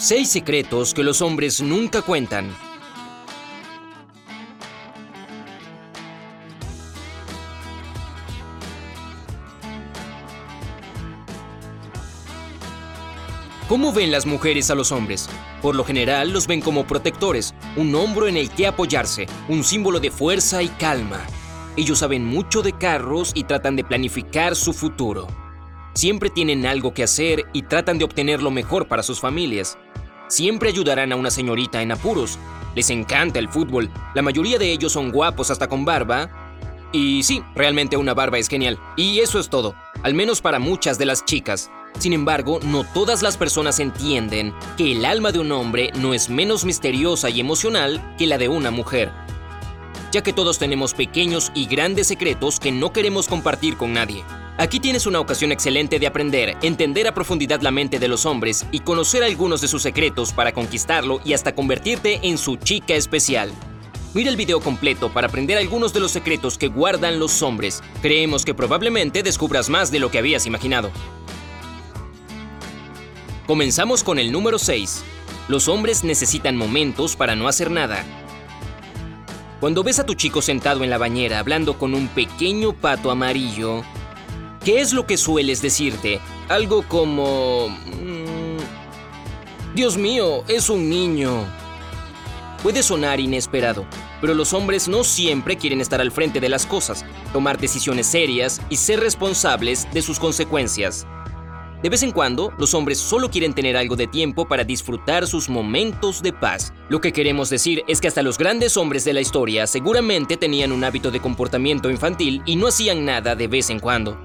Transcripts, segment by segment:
Seis secretos que los hombres nunca cuentan. ¿Cómo ven las mujeres a los hombres? Por lo general los ven como protectores, un hombro en el que apoyarse, un símbolo de fuerza y calma. Ellos saben mucho de carros y tratan de planificar su futuro. Siempre tienen algo que hacer y tratan de obtener lo mejor para sus familias. Siempre ayudarán a una señorita en apuros. Les encanta el fútbol. La mayoría de ellos son guapos hasta con barba. Y sí, realmente una barba es genial. Y eso es todo, al menos para muchas de las chicas. Sin embargo, no todas las personas entienden que el alma de un hombre no es menos misteriosa y emocional que la de una mujer, ya que todos tenemos pequeños y grandes secretos que no queremos compartir con nadie. Aquí tienes una ocasión excelente de aprender, entender a profundidad la mente de los hombres y conocer algunos de sus secretos para conquistarlo y hasta convertirte en su chica especial. Mira el video completo para aprender algunos de los secretos que guardan los hombres. Creemos que probablemente descubras más de lo que habías imaginado. Comenzamos con el número 6. Los hombres necesitan momentos para no hacer nada. Cuando ves a tu chico sentado en la bañera hablando con un pequeño pato amarillo, ¿qué es lo que sueles decirte? Algo como... "Mm, Dios mío, es un niño. Puede sonar inesperado, pero los hombres no siempre quieren estar al frente de las cosas, tomar decisiones serias y ser responsables de sus consecuencias. De vez en cuando, los hombres solo quieren tener algo de tiempo para disfrutar sus momentos de paz. Lo que queremos decir es que hasta los grandes hombres de la historia seguramente tenían un hábito de comportamiento infantil y no hacían nada de vez en cuando.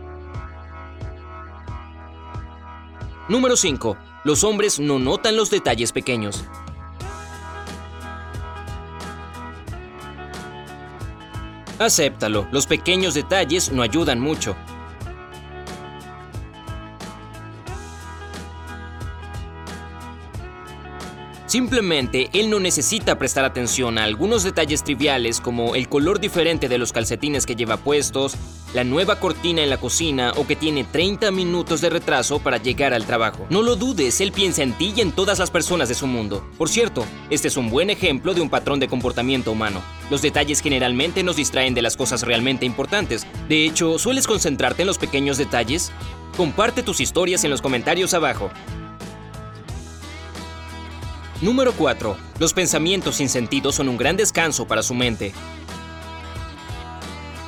Número 5. Los hombres no notan los detalles pequeños. Acéptalo, los pequeños detalles no ayudan mucho. Simplemente él no necesita prestar atención a algunos detalles triviales como el color diferente de los calcetines que lleva puestos, la nueva cortina en la cocina o que tiene 30 minutos de retraso para llegar al trabajo. No lo dudes, él piensa en ti y en todas las personas de su mundo. Por cierto, este es un buen ejemplo de un patrón de comportamiento humano. Los detalles generalmente nos distraen de las cosas realmente importantes. De hecho, ¿sueles concentrarte en los pequeños detalles? Comparte tus historias en los comentarios abajo. Número 4. Los pensamientos sin sentido son un gran descanso para su mente.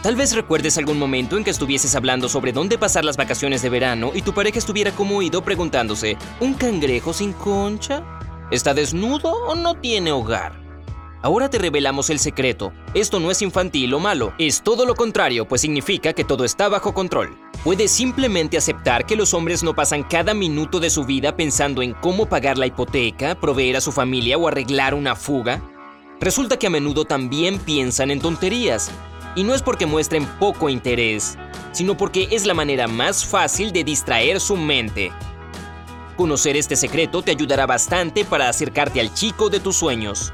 Tal vez recuerdes algún momento en que estuvieses hablando sobre dónde pasar las vacaciones de verano y tu pareja estuviera como oído preguntándose, ¿un cangrejo sin concha? ¿Está desnudo o no tiene hogar? Ahora te revelamos el secreto. Esto no es infantil o malo, es todo lo contrario, pues significa que todo está bajo control. Puedes simplemente aceptar que los hombres no pasan cada minuto de su vida pensando en cómo pagar la hipoteca, proveer a su familia o arreglar una fuga. Resulta que a menudo también piensan en tonterías. Y no es porque muestren poco interés, sino porque es la manera más fácil de distraer su mente. Conocer este secreto te ayudará bastante para acercarte al chico de tus sueños.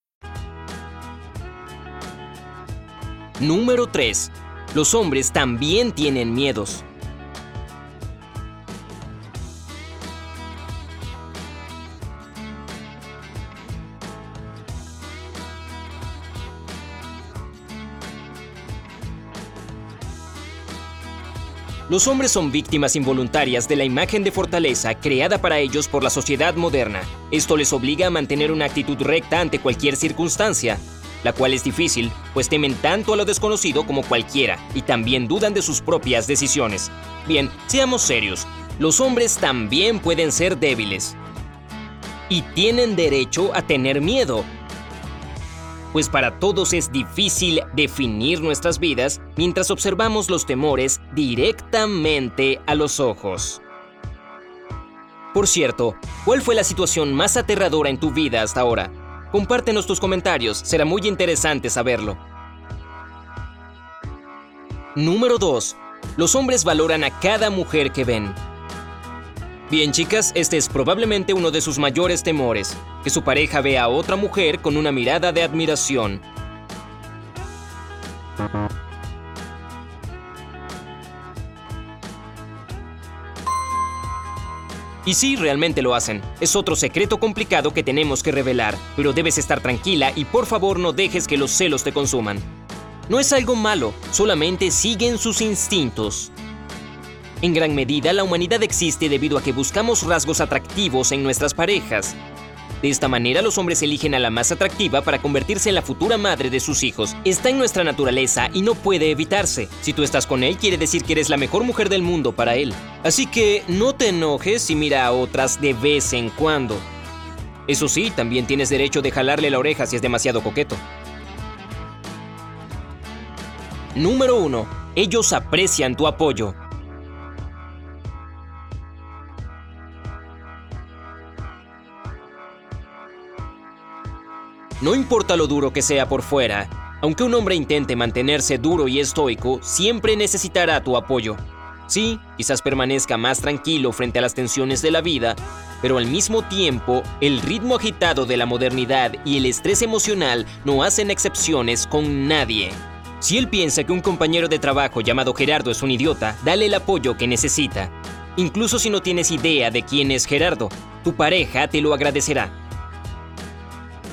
Número 3. Los hombres también tienen miedos. Los hombres son víctimas involuntarias de la imagen de fortaleza creada para ellos por la sociedad moderna. Esto les obliga a mantener una actitud recta ante cualquier circunstancia, la cual es difícil, pues temen tanto a lo desconocido como cualquiera y también dudan de sus propias decisiones. Bien, seamos serios, los hombres también pueden ser débiles. Y tienen derecho a tener miedo, pues para todos es difícil definir nuestras vidas mientras observamos los temores directamente a los ojos. Por cierto, ¿cuál fue la situación más aterradora en tu vida hasta ahora? Compártenos tus comentarios, será muy interesante saberlo. Número 2. Los hombres valoran a cada mujer que ven. Bien chicas, este es probablemente uno de sus mayores temores, que su pareja vea a otra mujer con una mirada de admiración. Y sí, realmente lo hacen. Es otro secreto complicado que tenemos que revelar, pero debes estar tranquila y por favor no dejes que los celos te consuman. No es algo malo, solamente siguen sus instintos. En gran medida, la humanidad existe debido a que buscamos rasgos atractivos en nuestras parejas. De esta manera, los hombres eligen a la más atractiva para convertirse en la futura madre de sus hijos. Está en nuestra naturaleza y no puede evitarse. Si tú estás con él, quiere decir que eres la mejor mujer del mundo para él. Así que no te enojes si mira a otras de vez en cuando. Eso sí, también tienes derecho de jalarle la oreja si es demasiado coqueto. Número 1. Ellos aprecian tu apoyo. No importa lo duro que sea por fuera, aunque un hombre intente mantenerse duro y estoico, siempre necesitará tu apoyo. Sí, quizás permanezca más tranquilo frente a las tensiones de la vida, pero al mismo tiempo, el ritmo agitado de la modernidad y el estrés emocional no hacen excepciones con nadie. Si él piensa que un compañero de trabajo llamado Gerardo es un idiota, dale el apoyo que necesita. Incluso si no tienes idea de quién es Gerardo, tu pareja te lo agradecerá.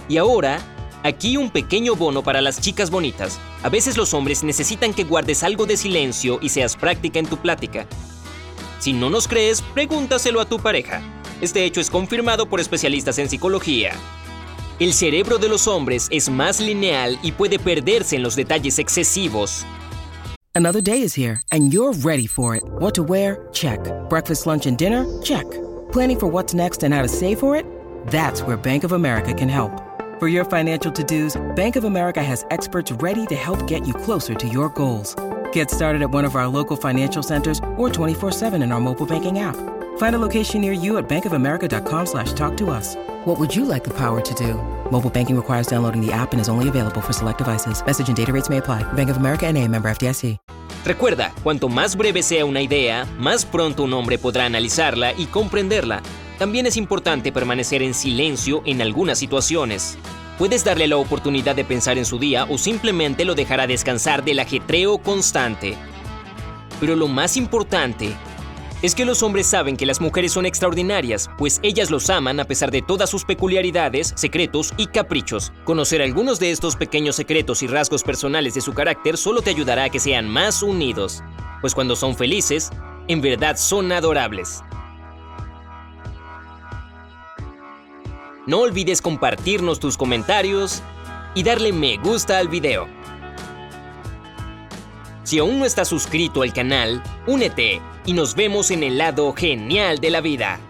Y ahora, aquí un pequeño bono para las chicas bonitas. A veces los hombres necesitan que guardes algo de silencio y seas práctica en tu plática. Si no nos crees, pregúntaselo a tu pareja. Este hecho es confirmado por especialistas en psicología. El cerebro de los hombres es más lineal y puede perderse en los detalles excesivos. Another day is here and you're ready for it. What to wear? Check. Breakfast, lunch and dinner? Check. Planning for what's next and how to save for it? That's where Bank of America can help. For your financial to-dos, Bank of America has experts ready to help get you closer to your goals. Get started at one of our local financial centers or 24-7 in our mobile banking app. Find a location near you at bankofamerica.com slash talk to us. What would you like the power to do? Mobile banking requires downloading the app and is only available for select devices. Message and data rates may apply. Bank of America NA, member FDIC. Recuerda, cuanto más breve sea una idea, más pronto un hombre podrá analizarla y comprenderla. También es importante permanecer en silencio en algunas situaciones. Puedes darle la oportunidad de pensar en su día o simplemente lo dejará descansar del ajetreo constante. Pero lo más importante es que los hombres saben que las mujeres son extraordinarias, pues ellas los aman a pesar de todas sus peculiaridades, secretos y caprichos. Conocer algunos de estos pequeños secretos y rasgos personales de su carácter solo te ayudará a que sean más unidos, pues cuando son felices, en verdad son adorables. No olvides compartirnos tus comentarios y darle me gusta al video. Si aún no estás suscrito al canal, únete y nos vemos en el lado genial de la vida.